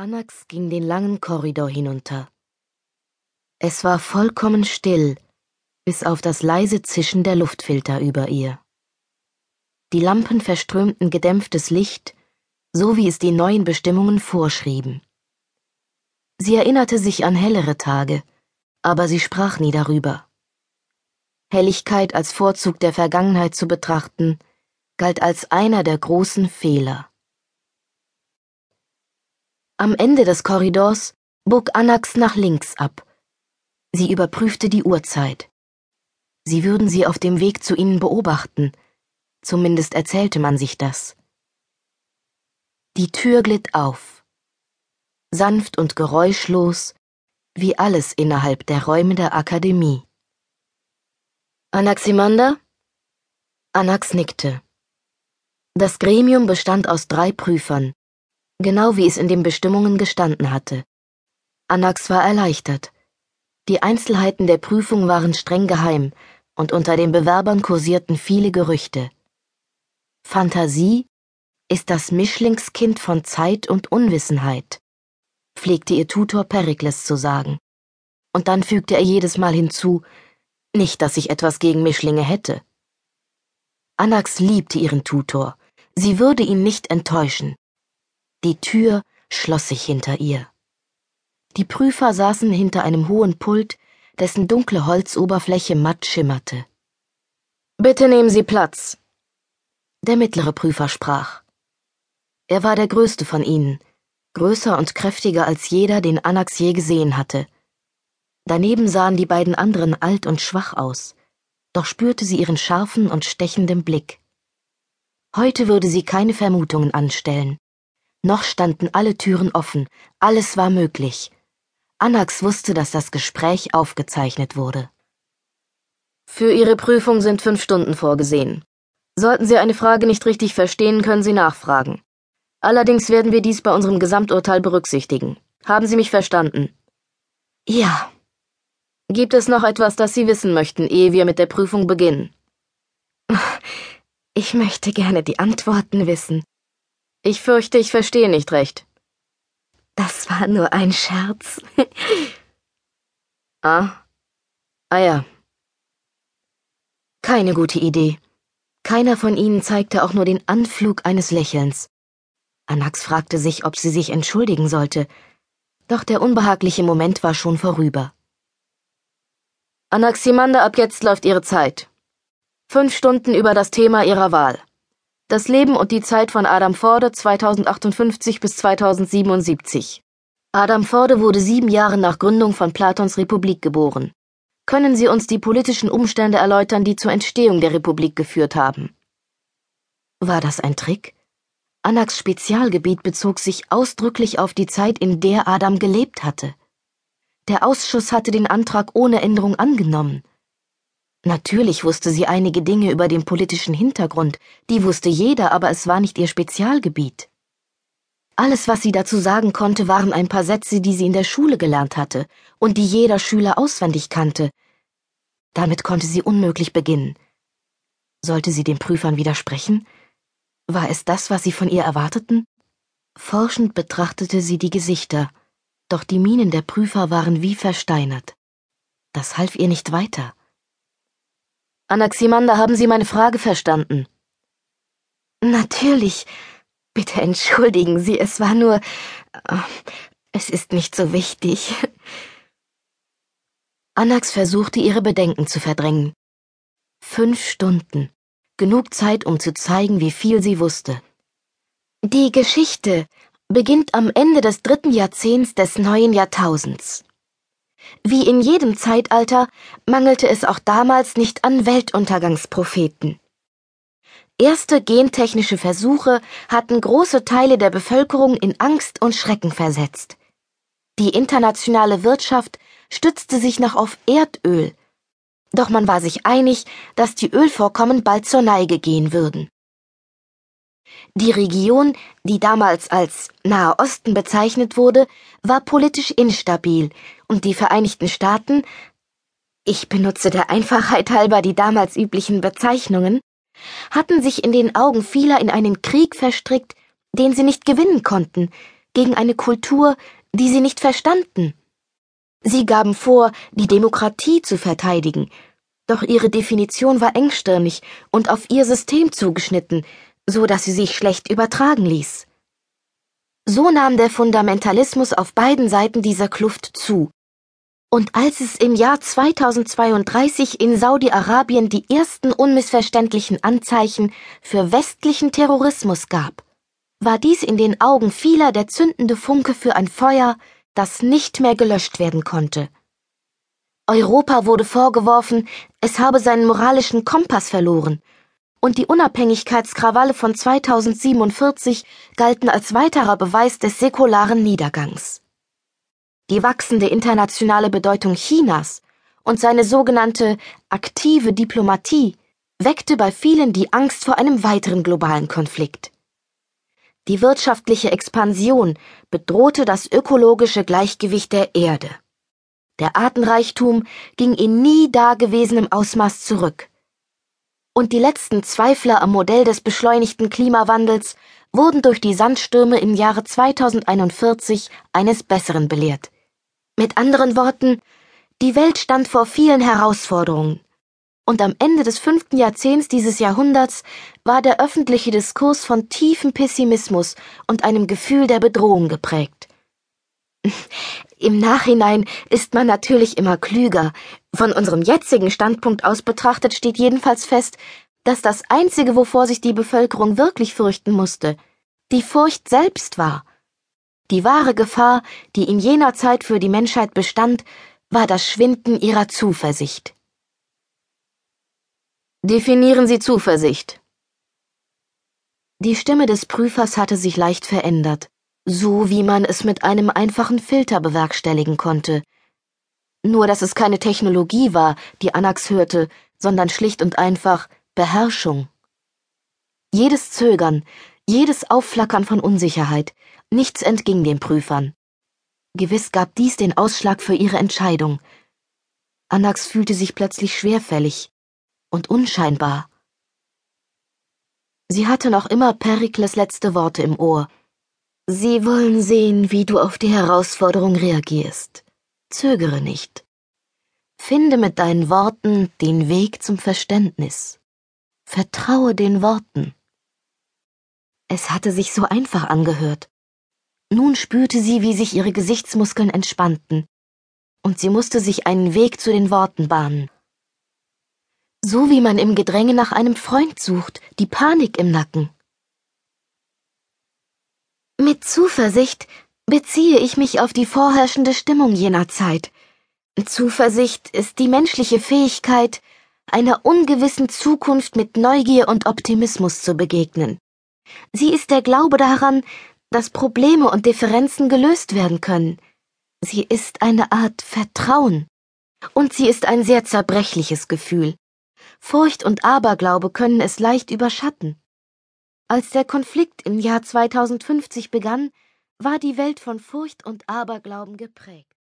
Anax ging den langen Korridor hinunter. Es war vollkommen still, bis auf das leise Zischen der Luftfilter über ihr. Die Lampen verströmten gedämpftes Licht, so wie es die neuen Bestimmungen vorschrieben. Sie erinnerte sich an hellere Tage, aber sie sprach nie darüber. Helligkeit als Vorzug der Vergangenheit zu betrachten, galt als einer der großen Fehler. Am Ende des Korridors bog Anax nach links ab. Sie überprüfte die Uhrzeit. Sie würden sie auf dem Weg zu ihnen beobachten. Zumindest erzählte man sich das. Die Tür glitt auf. Sanft und geräuschlos, wie alles innerhalb der Räume der Akademie. Anaximander? Anax nickte. Das Gremium bestand aus drei Prüfern, genau wie es in den Bestimmungen gestanden hatte. Anax war erleichtert. Die Einzelheiten der Prüfung waren streng geheim, und unter den Bewerbern kursierten viele Gerüchte. Fantasie ist das Mischlingskind von Zeit und Unwissenheit, pflegte ihr Tutor Perikles zu sagen. Und dann fügte er jedes Mal hinzu, nicht, dass ich etwas gegen Mischlinge hätte. Anax liebte ihren Tutor, sie würde ihn nicht enttäuschen. Die Tür schloss sich hinter ihr. Die Prüfer saßen hinter einem hohen Pult, dessen dunkle Holzoberfläche matt schimmerte. Bitte nehmen Sie Platz. Der mittlere Prüfer sprach. Er war der größte von ihnen, größer und kräftiger als jeder, den Anax je gesehen hatte. Daneben sahen die beiden anderen alt und schwach aus, doch spürte sie ihren scharfen und stechenden Blick. Heute würde sie keine Vermutungen anstellen. Noch standen alle Türen offen, alles war möglich. Anax wusste, dass das Gespräch aufgezeichnet wurde. Für Ihre Prüfung sind fünf Stunden vorgesehen. Sollten Sie eine Frage nicht richtig verstehen, können Sie nachfragen. Allerdings werden wir dies bei unserem Gesamturteil berücksichtigen. Haben Sie mich verstanden? Ja. Gibt es noch etwas, das Sie wissen möchten, ehe wir mit der Prüfung beginnen? Ich möchte gerne die Antworten wissen. Ich fürchte, ich verstehe nicht recht. Das war nur ein Scherz. ah. Ah ja. Keine gute Idee. Keiner von ihnen zeigte auch nur den Anflug eines Lächelns. Anax fragte sich, ob sie sich entschuldigen sollte, doch der unbehagliche Moment war schon vorüber. Anaximander, ab jetzt läuft Ihre Zeit. Fünf Stunden über das Thema Ihrer Wahl. Das Leben und die Zeit von Adam Forde 2058 bis 2077. Adam Forde wurde sieben Jahre nach Gründung von Platons Republik geboren. Können Sie uns die politischen Umstände erläutern, die zur Entstehung der Republik geführt haben? War das ein Trick? Anax Spezialgebiet bezog sich ausdrücklich auf die Zeit, in der Adam gelebt hatte. Der Ausschuss hatte den Antrag ohne Änderung angenommen. Natürlich wusste sie einige Dinge über den politischen Hintergrund, die wusste jeder, aber es war nicht ihr Spezialgebiet. Alles, was sie dazu sagen konnte, waren ein paar Sätze, die sie in der Schule gelernt hatte und die jeder Schüler auswendig kannte. Damit konnte sie unmöglich beginnen. Sollte sie den Prüfern widersprechen? War es das, was sie von ihr erwarteten? Forschend betrachtete sie die Gesichter, doch die Mienen der Prüfer waren wie versteinert. Das half ihr nicht weiter. Anaximander, haben Sie meine Frage verstanden? Natürlich. Bitte entschuldigen Sie, es war nur. Äh, es ist nicht so wichtig. Anax versuchte ihre Bedenken zu verdrängen. Fünf Stunden. Genug Zeit, um zu zeigen, wie viel sie wusste. Die Geschichte beginnt am Ende des dritten Jahrzehnts des neuen Jahrtausends. Wie in jedem Zeitalter mangelte es auch damals nicht an Weltuntergangspropheten. Erste gentechnische Versuche hatten große Teile der Bevölkerung in Angst und Schrecken versetzt. Die internationale Wirtschaft stützte sich noch auf Erdöl, doch man war sich einig, dass die Ölvorkommen bald zur Neige gehen würden. Die Region, die damals als Nahe Osten bezeichnet wurde, war politisch instabil und die Vereinigten Staaten ich benutze der Einfachheit halber die damals üblichen Bezeichnungen, hatten sich in den Augen vieler in einen Krieg verstrickt, den sie nicht gewinnen konnten, gegen eine Kultur, die sie nicht verstanden. Sie gaben vor, die Demokratie zu verteidigen, doch ihre Definition war engstirnig und auf ihr System zugeschnitten, so dass sie sich schlecht übertragen ließ. So nahm der Fundamentalismus auf beiden Seiten dieser Kluft zu. Und als es im Jahr 2032 in Saudi-Arabien die ersten unmissverständlichen Anzeichen für westlichen Terrorismus gab, war dies in den Augen vieler der zündende Funke für ein Feuer, das nicht mehr gelöscht werden konnte. Europa wurde vorgeworfen, es habe seinen moralischen Kompass verloren, und die Unabhängigkeitskrawalle von 2047 galten als weiterer Beweis des säkularen Niedergangs. Die wachsende internationale Bedeutung Chinas und seine sogenannte aktive Diplomatie weckte bei vielen die Angst vor einem weiteren globalen Konflikt. Die wirtschaftliche Expansion bedrohte das ökologische Gleichgewicht der Erde. Der Artenreichtum ging in nie dagewesenem Ausmaß zurück. Und die letzten Zweifler am Modell des beschleunigten Klimawandels wurden durch die Sandstürme im Jahre 2041 eines Besseren belehrt. Mit anderen Worten, die Welt stand vor vielen Herausforderungen und am Ende des fünften Jahrzehnts dieses Jahrhunderts war der öffentliche Diskurs von tiefem Pessimismus und einem Gefühl der Bedrohung geprägt. Im Nachhinein ist man natürlich immer klüger. Von unserem jetzigen Standpunkt aus betrachtet steht jedenfalls fest, dass das Einzige, wovor sich die Bevölkerung wirklich fürchten musste, die Furcht selbst war. Die wahre Gefahr, die in jener Zeit für die Menschheit bestand, war das Schwinden ihrer Zuversicht. Definieren Sie Zuversicht. Die Stimme des Prüfers hatte sich leicht verändert, so wie man es mit einem einfachen Filter bewerkstelligen konnte. Nur dass es keine Technologie war, die Anax hörte, sondern schlicht und einfach Beherrschung. Jedes Zögern, jedes Aufflackern von Unsicherheit, nichts entging den Prüfern. Gewiss gab dies den Ausschlag für ihre Entscheidung. Anax fühlte sich plötzlich schwerfällig, und unscheinbar. Sie hatte noch immer Perikles letzte Worte im Ohr. Sie wollen sehen, wie du auf die Herausforderung reagierst. Zögere nicht. Finde mit deinen Worten den Weg zum Verständnis. Vertraue den Worten. Es hatte sich so einfach angehört. Nun spürte sie, wie sich ihre Gesichtsmuskeln entspannten, und sie musste sich einen Weg zu den Worten bahnen. So wie man im Gedränge nach einem Freund sucht, die Panik im Nacken. Mit Zuversicht beziehe ich mich auf die vorherrschende Stimmung jener Zeit. Zuversicht ist die menschliche Fähigkeit, einer ungewissen Zukunft mit Neugier und Optimismus zu begegnen. Sie ist der Glaube daran, dass Probleme und Differenzen gelöst werden können. Sie ist eine Art Vertrauen. Und sie ist ein sehr zerbrechliches Gefühl. Furcht und Aberglaube können es leicht überschatten. Als der Konflikt im Jahr 2050 begann, war die Welt von Furcht und Aberglauben geprägt.